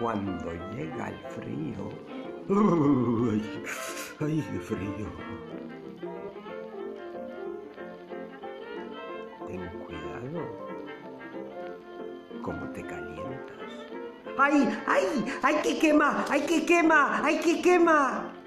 cuando llega el frío. ¡Ay, ay qué frío! Ten cuidado. Como te calientas. ¡Ay, ay! ¡Ay que quema! ¡Ay que quema! ¡Ay que quema!